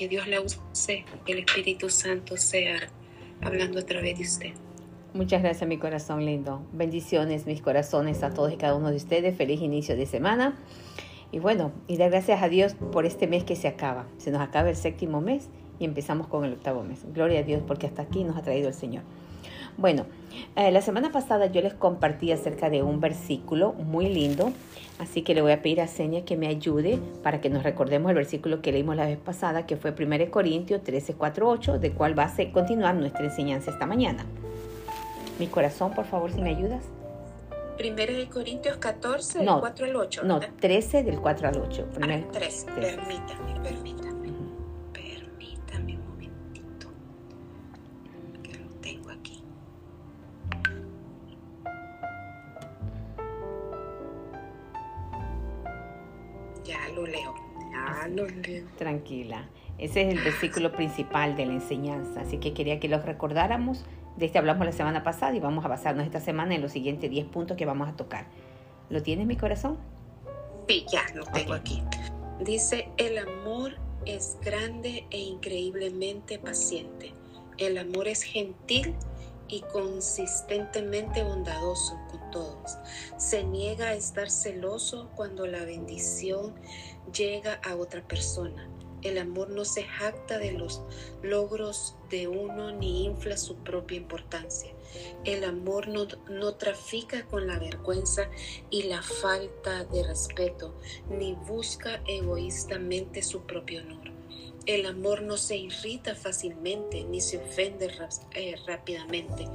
que Dios la use, que el Espíritu Santo sea hablando a través de usted. Muchas gracias, mi corazón lindo. Bendiciones, mis corazones, a todos y cada uno de ustedes. Feliz inicio de semana. Y bueno, y dar gracias a Dios por este mes que se acaba. Se nos acaba el séptimo mes y empezamos con el octavo mes. Gloria a Dios porque hasta aquí nos ha traído el Señor. Bueno, eh, la semana pasada yo les compartí acerca de un versículo muy lindo, así que le voy a pedir a Seña que me ayude para que nos recordemos el versículo que leímos la vez pasada, que fue 1 Corintios 13, 4, 8, de cual va a continuar nuestra enseñanza esta mañana. Mi corazón, por favor, si me ayudas. Primero de Corintios 14, del 4 al 8. No, 13 del 4 al 8. Primero, ah, 13. Permítame, permítame. Permítame Tranquila. Ese es el versículo principal de la enseñanza, así que quería que los recordáramos de este hablamos la semana pasada y vamos a basarnos esta semana en los siguientes 10 puntos que vamos a tocar. ¿Lo tienes mi corazón? Sí, ya lo tengo aquí. Dice, el amor es grande e increíblemente paciente. El amor es gentil y consistentemente bondadoso con todos. Se niega a estar celoso cuando la bendición llega a otra persona. El amor no se jacta de los logros de uno ni infla su propia importancia. El amor no, no, trafica con la vergüenza y la falta de respeto, ni busca egoístamente su propio honor. El amor no se irrita fácilmente ni se ofende eh, rápidamente.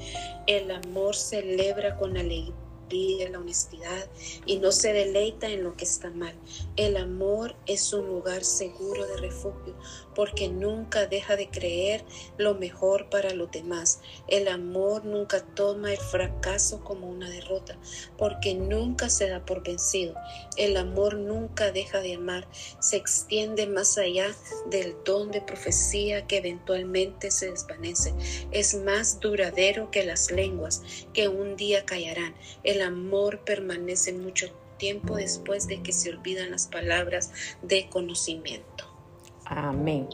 El amor celebra con alegría la honestidad y no se deleita en lo que está mal. El amor es un lugar seguro de refugio porque nunca deja de creer lo mejor para los demás. El amor nunca toma el fracaso como una derrota porque nunca se da por vencido. El amor nunca deja de amar, se extiende más allá del don de profecía que eventualmente se desvanece. Es más duradero que las lenguas que un día callarán. Amor permanece mucho tiempo después de que se olvidan las palabras de conocimiento. Amén.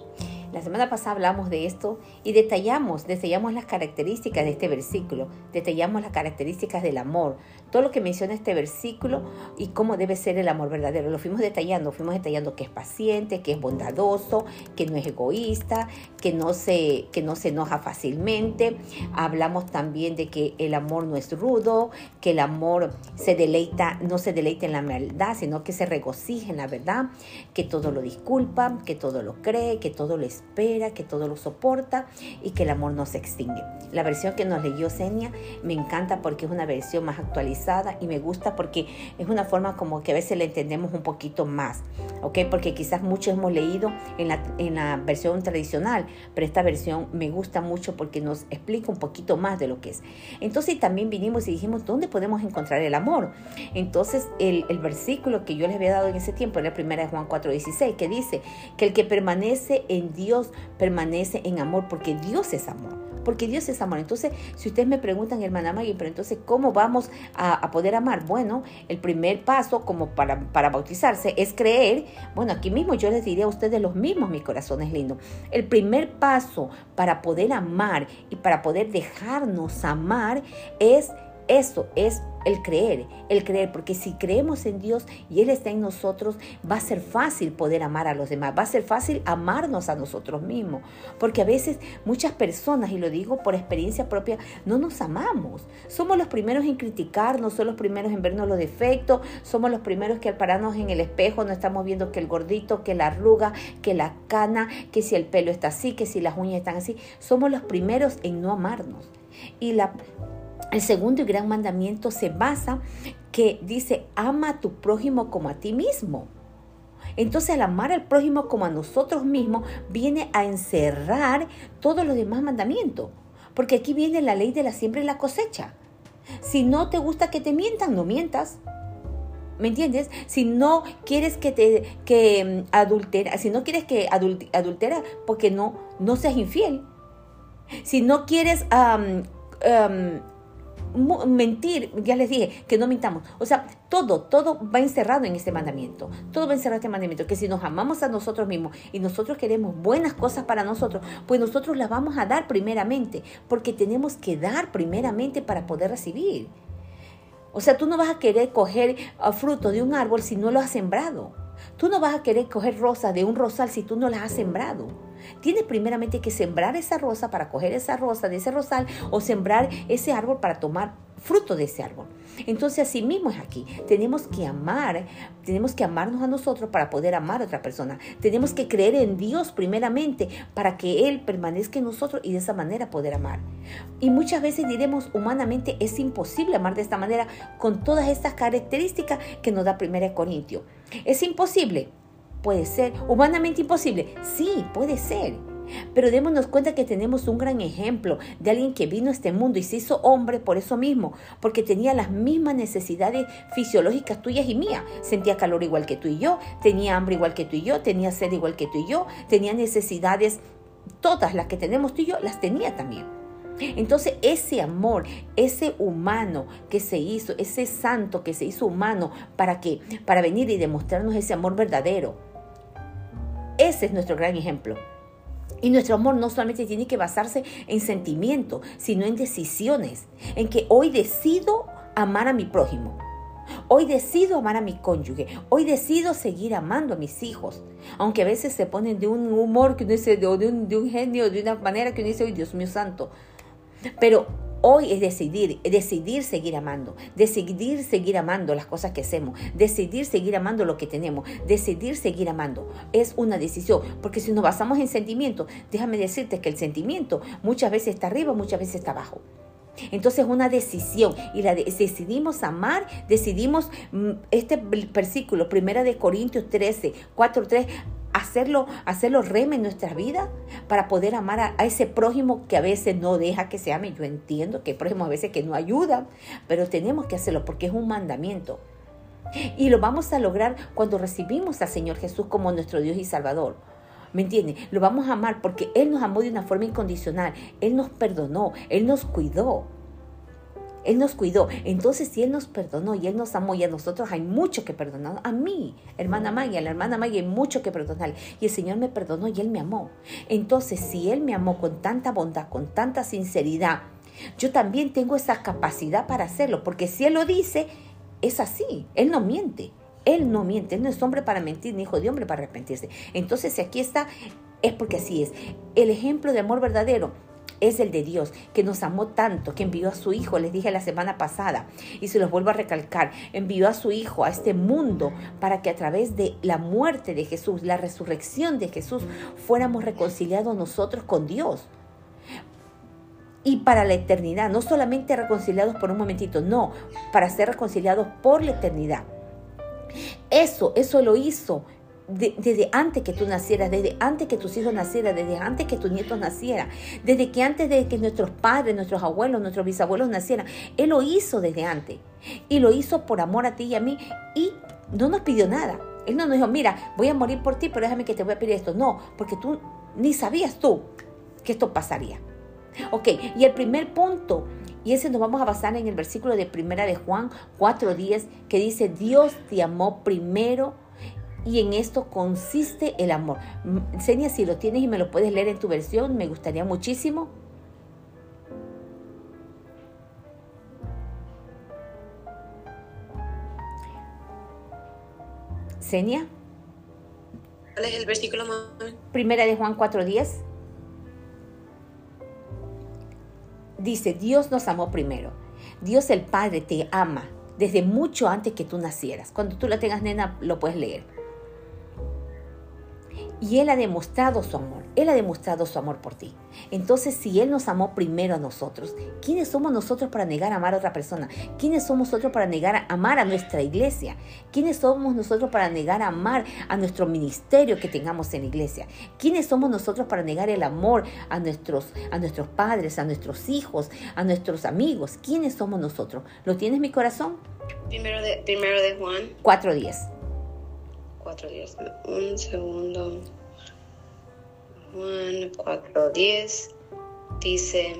La semana pasada hablamos de esto y detallamos, detallamos las características de este versículo, detallamos las características del amor, todo lo que menciona este versículo y cómo debe ser el amor verdadero. Lo fuimos detallando, fuimos detallando que es paciente, que es bondadoso, que no es egoísta, que no se, que no se enoja fácilmente. Hablamos también de que el amor no es rudo, que el amor se deleita, no se deleita en la maldad, sino que se regocija en la verdad, que todo lo disculpa, que todo lo cree, que todo lo espera, que todo lo soporta y que el amor no se extingue. La versión que nos leyó Senia me encanta porque es una versión más actualizada y me gusta porque es una forma como que a veces le entendemos un poquito más, ¿ok? Porque quizás muchos hemos leído en la, en la versión tradicional, pero esta versión me gusta mucho porque nos explica un poquito más de lo que es. Entonces también vinimos y dijimos, ¿dónde podemos encontrar el amor? Entonces el, el versículo que yo les había dado en ese tiempo era la primera de Juan 4:16, que dice que el que permanece en Dios permanece en amor, porque Dios es amor porque Dios es amor. Entonces, si ustedes me preguntan, hermana Maggie, pero entonces, ¿cómo vamos a, poder amar? Bueno, el primer paso como para, para, bautizarse es creer. Bueno, aquí mismo yo les diría a ustedes los mismos, mis corazones lindos. El primer paso para poder amar y para poder dejarnos amar es eso, es el creer, el creer, porque si creemos en Dios y Él está en nosotros, va a ser fácil poder amar a los demás, va a ser fácil amarnos a nosotros mismos, porque a veces muchas personas, y lo digo por experiencia propia, no nos amamos. Somos los primeros en criticarnos, somos los primeros en vernos los defectos, somos los primeros que al pararnos en el espejo no estamos viendo que el gordito, que la arruga, que la cana, que si el pelo está así, que si las uñas están así, somos los primeros en no amarnos. Y la el segundo y gran mandamiento se basa que dice, ama a tu prójimo como a ti mismo. Entonces al amar al prójimo como a nosotros mismos viene a encerrar todos los demás mandamientos. Porque aquí viene la ley de la siembra y la cosecha. Si no te gusta que te mientan, no mientas. ¿Me entiendes? Si no quieres que te que mm, adultera, si no quieres que adultera, porque no, no seas infiel. Si no quieres mentir, ya les dije, que no mintamos. O sea, todo, todo va encerrado en este mandamiento. Todo va encerrado en este mandamiento. Que si nos amamos a nosotros mismos y nosotros queremos buenas cosas para nosotros, pues nosotros las vamos a dar primeramente. Porque tenemos que dar primeramente para poder recibir. O sea, tú no vas a querer coger ah, fruto de un árbol si no lo has sembrado. Tú no vas a querer coger rosas de un rosal si tú no las has sembrado. Tienes primeramente que sembrar esa rosa para coger esa rosa de ese rosal o sembrar ese árbol para tomar fruto de ese árbol. Entonces así mismo es aquí. Tenemos que amar, tenemos que amarnos a nosotros para poder amar a otra persona. Tenemos que creer en Dios primeramente para que Él permanezca en nosotros y de esa manera poder amar. Y muchas veces diremos humanamente es imposible amar de esta manera con todas estas características que nos da 1 Corintio. Es imposible. Puede ser. Humanamente imposible. Sí, puede ser. Pero démonos cuenta que tenemos un gran ejemplo de alguien que vino a este mundo y se hizo hombre por eso mismo, porque tenía las mismas necesidades fisiológicas tuyas y mías. Sentía calor igual que tú y yo, tenía hambre igual que tú y yo, tenía sed igual que tú y yo, tenía necesidades, todas las que tenemos tú y yo, las tenía también. Entonces ese amor, ese humano que se hizo, ese santo que se hizo humano, ¿para qué? Para venir y demostrarnos ese amor verdadero. Ese es nuestro gran ejemplo. Y nuestro amor no solamente tiene que basarse en sentimientos, sino en decisiones, en que hoy decido amar a mi prójimo. Hoy decido amar a mi cónyuge. Hoy decido seguir amando a mis hijos. Aunque a veces se ponen de un humor que uno dice, de, un, de un genio, de una manera que uno dice, Dios mío santo. Pero Hoy es decidir, decidir seguir amando, decidir seguir amando las cosas que hacemos, decidir seguir amando lo que tenemos, decidir seguir amando. Es una decisión, porque si nos basamos en sentimiento, déjame decirte que el sentimiento muchas veces está arriba, muchas veces está abajo. Entonces una decisión y la decidimos amar, decidimos mm, este versículo, primera de Corintios 13, 4, 3, hacerlo, hacerlo reme en nuestra vida para poder amar a, ese prójimo que a veces no deja que se ame. Yo entiendo que hay prójimos a veces que no ayudan, pero tenemos que hacerlo porque es un mandamiento. Y lo vamos a lograr cuando recibimos al Señor Jesús como nuestro Dios y Salvador. ¿Me entiende? Lo vamos a amar porque Él nos amó de una forma incondicional. Él nos perdonó, Él nos cuidó. Él nos cuidó. Entonces, si Él nos perdonó y Él nos amó y a nosotros hay mucho que perdonar. A mí, hermana Maya, a la hermana Maya hay mucho que perdonar. Y el Señor me perdonó y Él me amó. Entonces, si Él me amó con tanta bondad, con tanta sinceridad, yo también tengo esa capacidad para hacerlo. Porque si Él lo dice, es así. Él no miente. Él no miente. Él no es hombre para mentir, ni hijo de hombre para arrepentirse. Entonces, si aquí está, es porque así es. El ejemplo de amor verdadero es el de Dios, que nos amó tanto, que envió a su Hijo, les dije la semana pasada, y se los vuelvo a recalcar, envió a su Hijo a este mundo para que a través de la muerte de Jesús, la resurrección de Jesús, fuéramos reconciliados nosotros con Dios. Y para la eternidad, no solamente reconciliados por un momentito, no, para ser reconciliados por la eternidad. Eso, eso lo hizo desde antes que tú nacieras, desde antes que tus hijos nacieran, desde antes que tus nietos nacieran, desde que antes de que nuestros padres, nuestros abuelos, nuestros bisabuelos nacieran. Él lo hizo desde antes. Y lo hizo por amor a ti y a mí. Y no nos pidió nada. Él no nos dijo, mira, voy a morir por ti, pero déjame que te voy a pedir esto. No, porque tú ni sabías tú que esto pasaría. Ok, y el primer punto, y ese nos vamos a basar en el versículo de primera de Juan 4.10, que dice, Dios te amó primero y en esto consiste el amor. Senia, si lo tienes y me lo puedes leer en tu versión, me gustaría muchísimo. Senia. ¿Cuál es el versículo? Primera de Juan 4.10. Dice, Dios nos amó primero. Dios el Padre te ama desde mucho antes que tú nacieras. Cuando tú la tengas, nena, lo puedes leer. Y Él ha demostrado su amor. Él ha demostrado su amor por ti. Entonces, si Él nos amó primero a nosotros, ¿quiénes somos nosotros para negar a amar a otra persona? ¿Quiénes somos nosotros para negar a amar a nuestra iglesia? ¿Quiénes somos nosotros para negar a amar a nuestro ministerio que tengamos en la iglesia? ¿Quiénes somos nosotros para negar el amor a nuestros, a nuestros padres, a nuestros hijos, a nuestros amigos? ¿Quiénes somos nosotros? ¿Lo tienes mi corazón? Primero de, primero de Juan. 4.10 cuatro días. Un segundo. Juan 4.10 dice,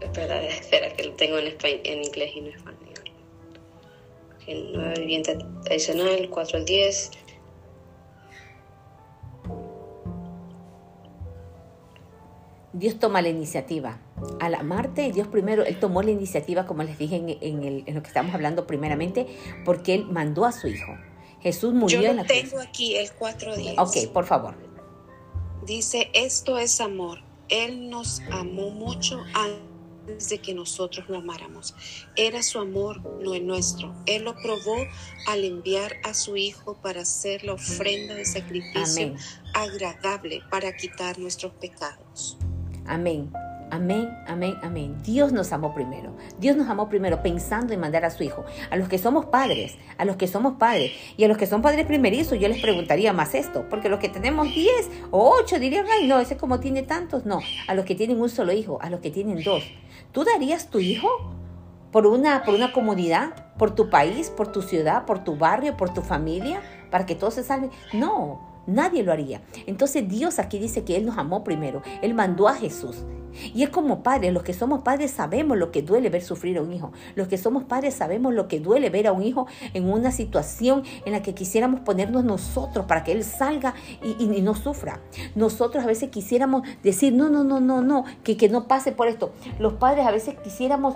espera, espera, que lo tengo en, en inglés y no español. Nueva vivienda tradicional, 4 al 10. Dios toma la iniciativa. Al amarte, Dios primero, Él tomó la iniciativa, como les dije en, lo que estamos hablando primeramente, porque Él mandó a su Hijo. Jesús murió Yo en la cruz. tengo aquí el 4.10. Ok, por favor. Dice, esto es amor. Él nos amó mucho antes de que nosotros lo amáramos. Era su amor, no el nuestro. Él lo probó al enviar a su Hijo para hacer la ofrenda de sacrificio agradable para quitar nuestros pecados. Amén. Amén, amén, amén. Dios nos amó primero. Dios nos amó primero pensando en mandar a su Hijo. A los que somos padres, a los que somos padres y a los que son padres primerizos, yo les preguntaría más esto, porque los que tenemos 10 o 8 dirían, ay, no, ese como tiene tantos. No, a los que tienen un solo hijo, a los que tienen dos. ¿Tú darías tu hijo por una, por una comunidad, por tu país, por tu ciudad, por tu barrio, por tu familia, para que todos se salven? No, Nadie lo haría. Entonces Dios aquí dice que Él nos amó primero. Él mandó a Jesús. Y es como padres, los que somos padres sabemos lo que duele ver sufrir a un hijo. Los que somos padres sabemos lo que duele ver a un hijo en una situación en la que quisiéramos ponernos nosotros para que él salga y, no sufra. Nosotros a veces quisiéramos decir, no, no, no, no, no, que, que no pase por esto. Los padres a veces quisiéramos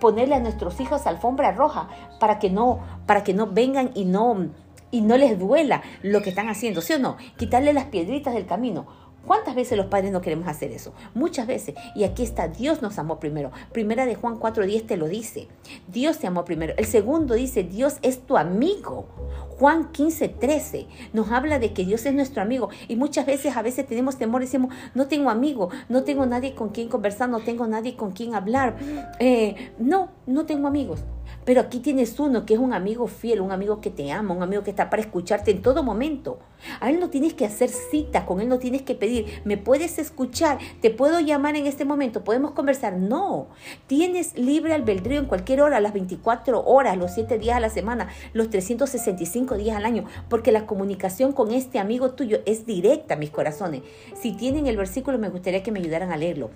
ponerle a nuestros hijos alfombra roja para que no, para que no vengan y no y no les duela lo que están haciendo, ¿sí o no? Quitarle las piedritas del camino. ¿Cuántas veces los padres no queremos hacer eso? Muchas veces. Y aquí está, Dios nos amó primero. Primera de Juan 4.10 te lo dice. Dios te amó primero. El segundo dice, Dios es tu amigo. Juan 15.13 nos habla de que Dios es nuestro amigo. Y muchas veces, a veces tenemos temor, decimos, no tengo amigo, no tengo nadie con quien conversar, no tengo nadie con quien hablar. Eh, no, no tengo amigos. Pero aquí tienes uno que es un amigo fiel, un amigo que te ama, un amigo que está para escucharte en todo momento. A él no tienes que hacer cita, con él no tienes que pedir, ¿me puedes escuchar? ¿Te puedo llamar en este momento? ¿Podemos conversar? No. Tienes libre albedrío en cualquier hora, las 24 horas, los 7 días a la semana, los 365 días al año, porque la comunicación con este amigo tuyo es directa, mis corazones. Si tienen el versículo, me gustaría que me ayudaran a leerlo.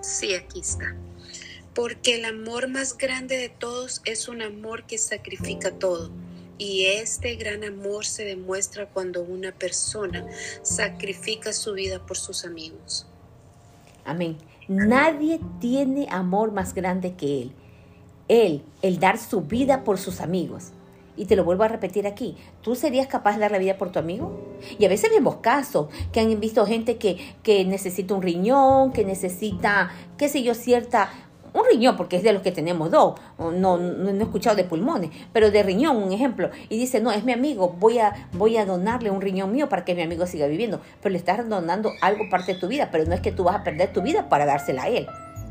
Sí, aquí está. Porque el amor más grande de todos es un amor que sacrifica todo. Y este gran amor se demuestra cuando una persona sacrifica su vida por sus amigos. Amén. Nadie tiene amor más grande que Él. Él, el dar su vida por sus amigos. Y te lo vuelvo a repetir aquí, ¿tú serías capaz de dar la vida por tu amigo? Y a veces vemos casos que han visto gente que, que necesita un riñón, que necesita, qué sé yo, cierta un riñón, porque es de los que tenemos dos, no, no, he escuchado de pulmones, pero de riñón, un ejemplo, y dice, no, es mi amigo, voy a, voy a donarle un riñón mío para que mi amigo siga viviendo, pero le estás donando algo parte de tu vida, pero no es que tú vas a perder tu vida para dársela a él.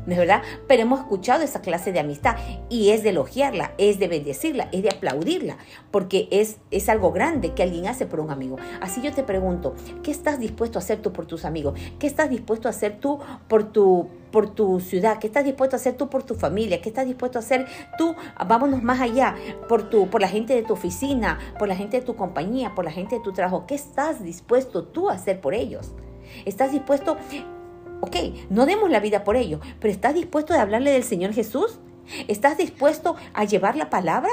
¿No es verdad? Pero hemos escuchado esa clase de amistad y es de elogiarla, es de bendecirla, es de aplaudirla, porque es, es algo grande que alguien hace por un amigo. Así yo te pregunto, ¿qué estás dispuesto a hacer tú por tus amigos? ¿Qué estás dispuesto a hacer tú por tu por tu ciudad, qué estás dispuesto a hacer tú por tu familia, qué estás dispuesto a hacer tú, vámonos más allá, por tu por la gente de tu oficina, por la gente de tu compañía, por la gente de tu trabajo, ¿qué estás dispuesto tú a hacer por ellos? ¿Estás dispuesto Ok, no demos la vida por ello, pero ¿estás dispuesto a hablarle del Señor Jesús? ¿Estás dispuesto a llevar la palabra?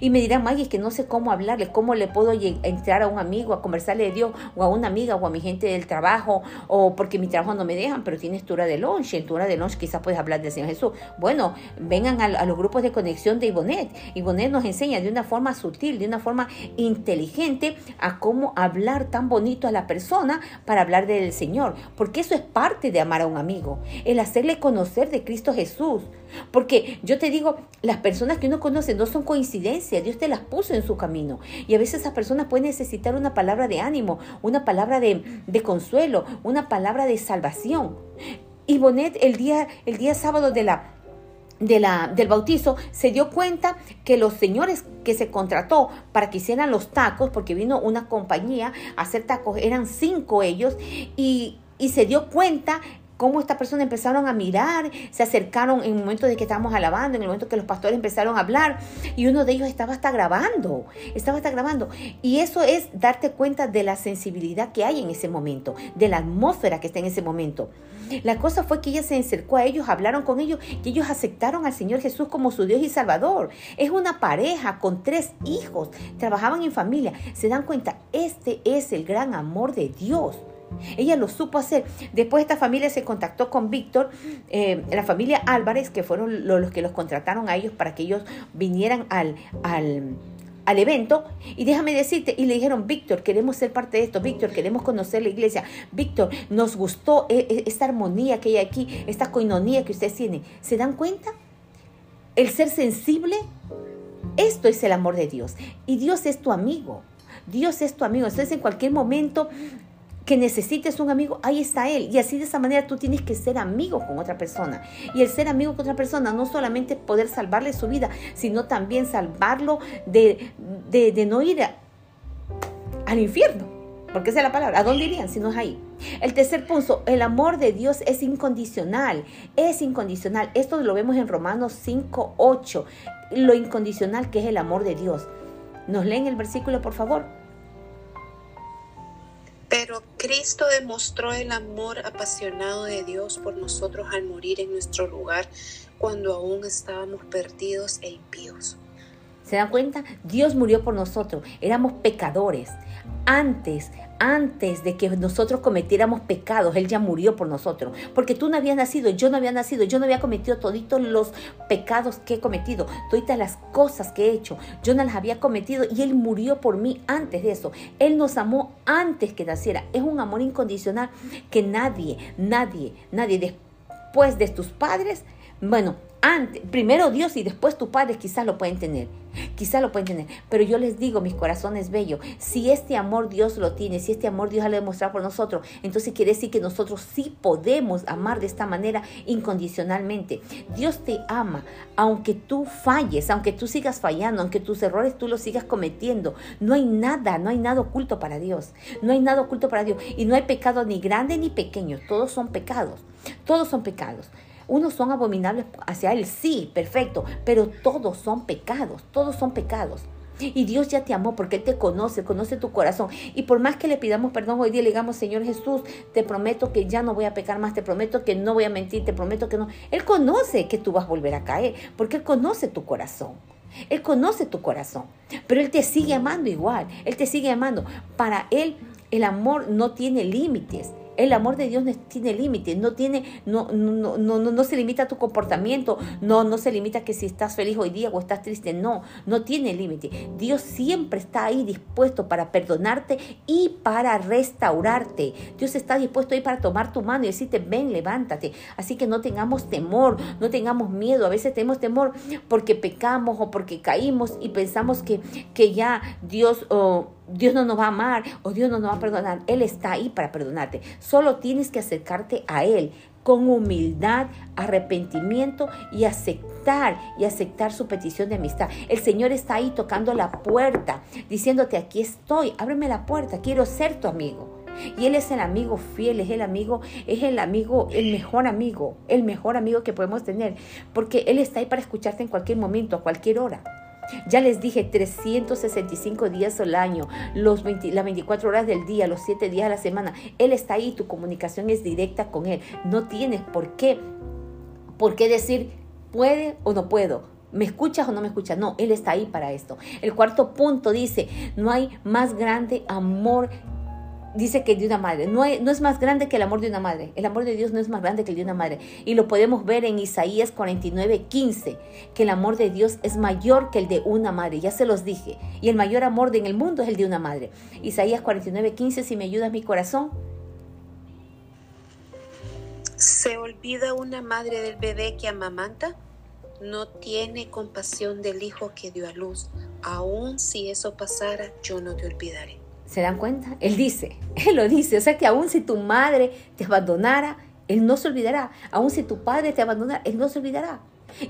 Y me dirán, Maggie, es que no sé cómo hablarle, cómo le puedo entrar a un amigo a conversarle de Dios, o a una amiga, o a mi gente del trabajo, o porque mi trabajo no me dejan, pero tienes tu hora de lunch, en tu hora de lunch quizás puedes hablar del Señor Jesús. Bueno, vengan a, los grupos de conexión de Ibonet. Ibonet nos enseña de una forma sutil, de una forma inteligente, a cómo hablar tan bonito a la persona para hablar del Señor, porque eso es parte de amar a un amigo, el hacerle conocer de Cristo Jesús. Porque yo te digo, las personas que uno conoce no son coincidencias, Dios te las puso en su camino. Y a veces esas personas pueden necesitar una palabra de ánimo, una palabra de, consuelo, una palabra de salvación. Y Bonet el día, el día sábado de la, de la, del bautizo se dio cuenta que los señores que se contrató para que hicieran los tacos, porque vino una compañía a hacer tacos, eran cinco ellos, y, y se dio cuenta cómo esta persona empezaron a mirar, se acercaron en el momento de que estábamos alabando, en el momento que los pastores empezaron a hablar, y uno de ellos estaba hasta grabando, estaba hasta grabando. Y eso es darte cuenta de la sensibilidad que hay en ese momento, de la atmósfera que está en ese momento. La cosa fue que ella se acercó a ellos, hablaron con ellos y ellos aceptaron al Señor Jesús como su Dios y Salvador. Es una pareja con tres hijos, trabajaban en familia. Se dan cuenta, este es el gran amor de Dios. Ella lo supo hacer. Después esta familia se contactó con Víctor, eh, la familia Álvarez, que fueron los que los contrataron a ellos para que ellos vinieran al, al, al evento. Y déjame decirte, y le dijeron, Víctor, queremos ser parte de esto, Víctor, queremos conocer la iglesia, Víctor, nos gustó eh, eh, esta armonía que hay aquí, esta coinonía que ustedes tienen. ¿Se dan cuenta? El ser sensible, esto es el amor de Dios. Y Dios es tu amigo. Dios es tu amigo. Entonces en cualquier momento que necesites un amigo, ahí está él. Y así de esa manera tú tienes que ser amigo con otra persona. Y el ser amigo con otra persona no solamente poder salvarle su vida, sino también salvarlo de, de, no ir al infierno. Porque esa es la palabra. ¿A dónde irían si no es ahí? El tercer punto, el amor de Dios es incondicional. Es incondicional. Esto lo vemos en Romanos 5, 8. Lo incondicional que es el amor de Dios. ¿Nos leen el versículo, por favor? Pero Cristo demostró el amor apasionado de Dios por nosotros al morir en nuestro lugar cuando aún estábamos perdidos e impíos. ¿Se dan cuenta? Dios murió por nosotros. Éramos pecadores. Antes, antes de que nosotros cometiéramos pecados, Él ya murió por nosotros. Porque tú no habías nacido, yo no había nacido, yo no había cometido toditos los pecados que he cometido, toditas las cosas que he hecho, yo no las había cometido y Él murió por mí antes de eso. Él nos amó antes que naciera. Es un amor incondicional que nadie, nadie, nadie después de tus padres, bueno, antes, primero Dios y después tus padres quizás lo pueden tener. Quizás lo pueden tener. Pero yo les digo, mis corazones bellos, si este amor Dios lo tiene, si este amor Dios lo ha demostrado por nosotros, entonces quiere decir que nosotros sí podemos amar de esta manera incondicionalmente. Dios te ama, aunque tú falles, aunque tú sigas fallando, aunque tus errores tú los sigas cometiendo. No hay nada, no hay nada oculto para Dios. No hay nada oculto para Dios. Y no hay pecado ni grande ni pequeño. Todos son pecados. Todos son pecados. Unos son abominables hacia Él, sí, perfecto, pero todos son pecados, todos son pecados. Y Dios ya te amó porque Él te conoce, conoce tu corazón. Y por más que le pidamos perdón hoy día, le digamos, Señor Jesús, te prometo que ya no voy a pecar más, te prometo que no voy a mentir, te prometo que no. Él conoce que tú vas a volver a caer, porque Él conoce tu corazón. Él conoce tu corazón, pero Él te sigue amando igual, Él te sigue amando. Para Él el amor no tiene límites. El amor de Dios no tiene límites, no tiene, no, no, no, no, se limita a tu comportamiento, no, no se limita a que si estás feliz hoy día o estás triste, no, no tiene límite. Dios siempre está ahí dispuesto para perdonarte y para restaurarte. Dios está dispuesto ahí para tomar tu mano y decirte, ven, levántate. Así que no tengamos temor, no tengamos miedo. A veces tenemos temor porque pecamos o porque caímos y pensamos que, que ya Dios... Dios no nos va a amar o Dios no nos va a perdonar. Él está ahí para perdonarte. Solo tienes que acercarte a Él con humildad, arrepentimiento y aceptar y aceptar su petición de amistad. El Señor está ahí tocando la puerta, diciéndote, aquí estoy, ábreme la puerta, quiero ser tu amigo. Y Él es el amigo fiel, es el amigo, es el amigo, el mejor amigo, el mejor amigo que podemos tener, porque Él está ahí para escucharte en cualquier momento, a cualquier hora. Ya les dije, 365 días al año, los las 24 horas del día, los 7 días a la semana. Él está ahí, tu comunicación es directa con Él. No tienes por qué, por qué decir, puede o no puedo. ¿Me escuchas o no me escuchas? No, Él está ahí para esto. El cuarto punto dice, no hay más grande amor dice que de una madre. No, no, es más grande que el amor de una madre. El amor de Dios no es más grande que el de una madre. Y lo podemos ver en Isaías 49, 15, que el amor de Dios es mayor que el de una madre. Ya se los dije. Y el mayor amor en el mundo es el de una madre. Isaías 49, 15, si me ayudas mi corazón. ¿Se olvida una madre del bebé que amamanta? No tiene compasión del hijo que dio a luz. Aun si eso pasara, yo no te olvidaré. ¿Se dan cuenta? Él dice, Él lo dice, o sea que aún si tu madre te abandonara, Él no se olvidará. Aún si tu padre te abandonara, Él no se olvidará.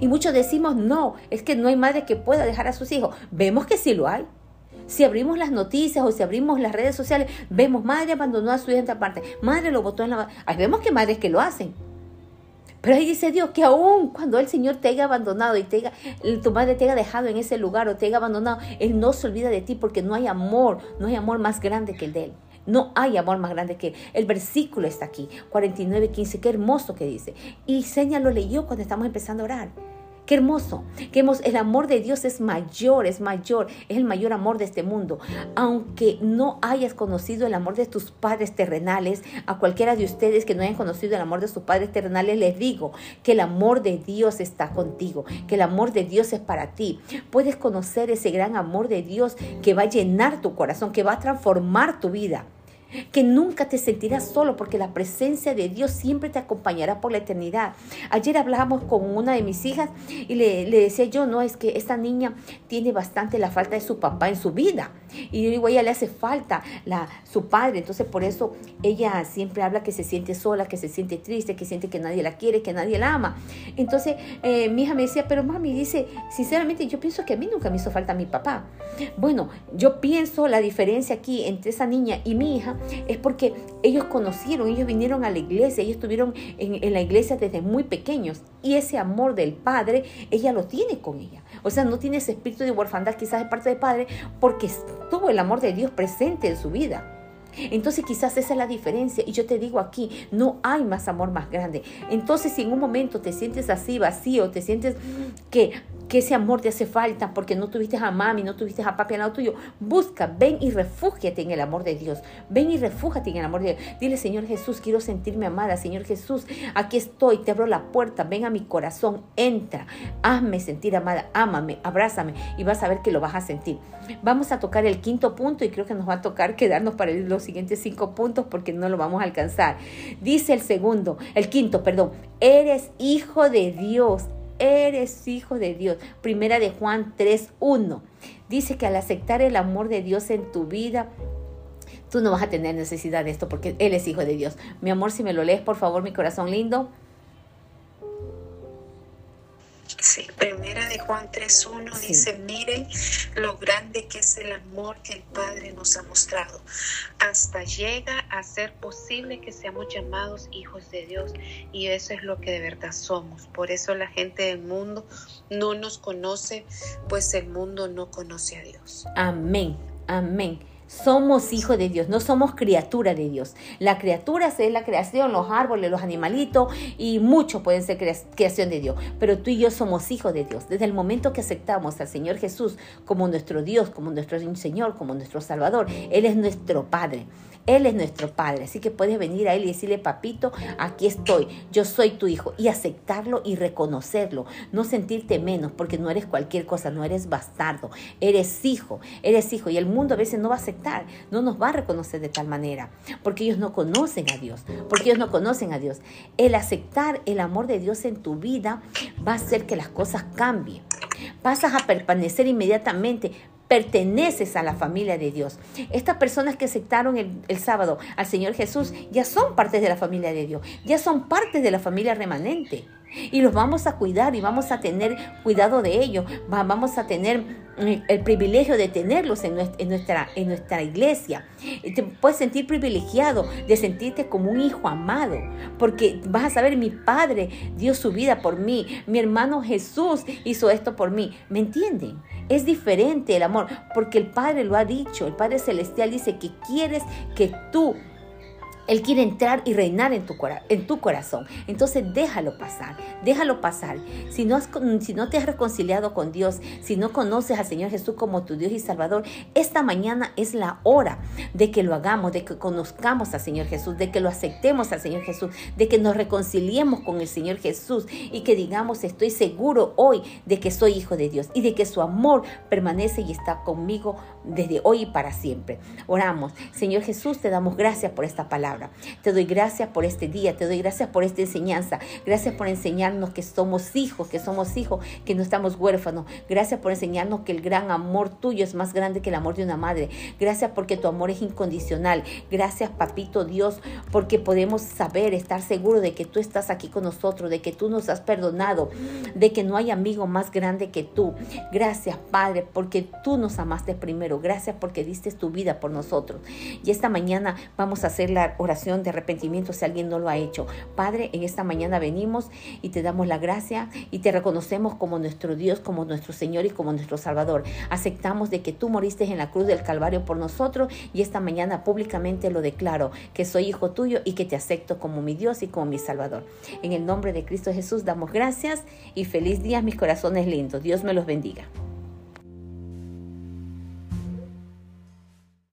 Y muchos decimos, no, es que no hay madre que pueda dejar a sus hijos. Vemos que sí lo hay. Si abrimos las noticias o si abrimos las redes sociales, vemos madre abandonó a su hija en esta parte, madre lo botó en la... Ahí vemos que madres que lo hacen. Pero ahí dice Dios que aún cuando el Señor te haya abandonado y te tu madre te haya dejado en ese lugar o te haya abandonado, Él no se olvida de ti porque no hay amor, no hay amor más grande que el de Él. No hay amor más grande que El versículo está aquí, 49, 15. Qué hermoso que dice. Y Seña lo leyó cuando estamos empezando a orar. Qué hermoso, qué hermoso. El amor de Dios es mayor, es mayor, es el mayor amor de este mundo. Aunque no hayas conocido el amor de tus padres terrenales, a cualquiera de ustedes que no hayan conocido el amor de sus padres terrenales, les digo que el amor de Dios está contigo, que el amor de Dios es para ti. Puedes conocer ese gran amor de Dios que va a llenar tu corazón, que va a transformar tu vida que nunca te sentirás solo porque la presencia de Dios siempre te acompañará por la eternidad. Ayer hablábamos con una de mis hijas y le, decía yo, no, es que esta niña tiene bastante la falta de su papá en su vida. Y yo digo, ella le hace falta su padre, entonces por eso ella siempre habla que se siente sola, que se siente triste, que siente que nadie la quiere, que nadie la ama. Entonces eh, mi hija me decía, pero mami, dice, sinceramente yo pienso que a mí nunca me hizo falta mi papá. Bueno, yo pienso la diferencia aquí entre esa niña y mi hija es porque ellos conocieron, ellos vinieron a la iglesia, ellos estuvieron en, la iglesia desde muy pequeños y ese amor del Padre, ella lo tiene con ella. O sea, no tiene ese espíritu de huerfandad quizás de parte del Padre porque tuvo el amor de Dios presente en su vida. Entonces quizás esa es la diferencia y yo te digo aquí, no hay más amor más grande. Entonces si en un momento te sientes así vacío, te sientes que que ese amor te hace falta porque no tuviste a mami, no tuviste a papi al lado tuyo. Busca, ven y refúgiate en el amor de Dios. Ven y refúgiate en el amor de Dios. Dile, Señor Jesús, quiero sentirme amada. Señor Jesús, aquí estoy, te abro la puerta, ven a mi corazón, entra, hazme sentir amada, ámame, abrázame y vas a ver que lo vas a sentir. Vamos a tocar el quinto punto y creo que nos va a tocar quedarnos para los siguientes cinco puntos porque no lo vamos a alcanzar. Dice el segundo, el quinto, perdón, eres hijo de Dios eres hijo de Dios. Primera de Juan 3.1. Dice que al aceptar el amor de Dios en tu vida, tú no vas a tener necesidad de esto porque Él es hijo de Dios. Mi amor, si me lo lees, por favor, mi corazón lindo. Sí, primera de Juan 3.1 dice, miren lo grande que es el amor que el Padre nos ha mostrado. Hasta llega a ser posible que seamos llamados hijos de Dios y eso es lo que de verdad somos. Por eso la gente del mundo no nos conoce, pues el mundo no conoce a Dios. Amén, amén. Somos hijos de Dios, no somos criatura de Dios. La criatura es la creación, los árboles, los animalitos y mucho pueden ser creación de Dios. Pero tú y yo somos hijos de Dios. Desde el momento que aceptamos al Señor Jesús como nuestro Dios, como nuestro Señor, como nuestro Salvador, Él es nuestro Padre. Él es nuestro Padre, así que puedes venir a Él y decirle, papito, aquí estoy, yo soy tu hijo, y aceptarlo y reconocerlo, no sentirte menos, porque no eres cualquier cosa, no eres bastardo, eres hijo, eres hijo, y el mundo a veces no va a aceptar, no nos va a reconocer de tal manera, porque ellos no conocen a Dios, porque ellos no conocen a Dios. El aceptar el amor de Dios en tu vida va a hacer que las cosas cambien. Pasas a permanecer inmediatamente perteneces a la familia de Dios. Estas personas que aceptaron el, sábado al Señor Jesús ya son partes de la familia de Dios, ya son partes de la familia remanente. Y los vamos a cuidar y vamos a tener cuidado de ellos. Vamos a tener el privilegio de tenerlos en nuestra, iglesia. Te puedes sentir privilegiado de sentirte como un hijo amado, porque vas a saber, mi Padre dio su vida por mí, mi hermano Jesús hizo esto por mí. ¿Me entienden? Es diferente el amor, porque el Padre lo ha dicho, el Padre Celestial dice que quieres que tú él quiere entrar y reinar en tu, en tu corazón. Entonces déjalo pasar, déjalo pasar. Si no, has, si no te has reconciliado con Dios, si no conoces al Señor Jesús como tu Dios y Salvador, esta mañana es la hora de que lo hagamos, de que conozcamos al Señor Jesús, de que lo aceptemos al Señor Jesús, de que nos reconciliemos con el Señor Jesús y que digamos, estoy seguro hoy de que soy hijo de Dios y de que su amor permanece y está conmigo desde hoy y para siempre. Oramos, Señor Jesús, te damos gracias por esta palabra. Te doy gracias por este día, te doy gracias por esta enseñanza. Gracias por enseñarnos que somos hijos, que somos hijos, que no estamos huérfanos. Gracias por enseñarnos que el gran amor tuyo es más grande que el amor de una madre. Gracias porque tu amor es incondicional. Gracias, papito Dios, porque podemos saber, estar seguros de que tú estás aquí con nosotros, de que tú nos has perdonado, de que no hay amigo más grande que tú. Gracias, Padre, porque tú nos amaste primero. Gracias porque diste tu vida por nosotros. Y esta mañana vamos a hacer la de arrepentimiento si alguien no lo ha hecho. Padre, en esta mañana venimos y te damos la gracia y te reconocemos como nuestro Dios, como nuestro Señor y como nuestro Salvador. Aceptamos de que tú moriste en la cruz del Calvario por nosotros y esta mañana públicamente lo declaro, que soy hijo tuyo y que te acepto como mi Dios y como mi Salvador. En el nombre de Cristo Jesús damos gracias y feliz día, mis corazones lindos. Dios me los bendiga.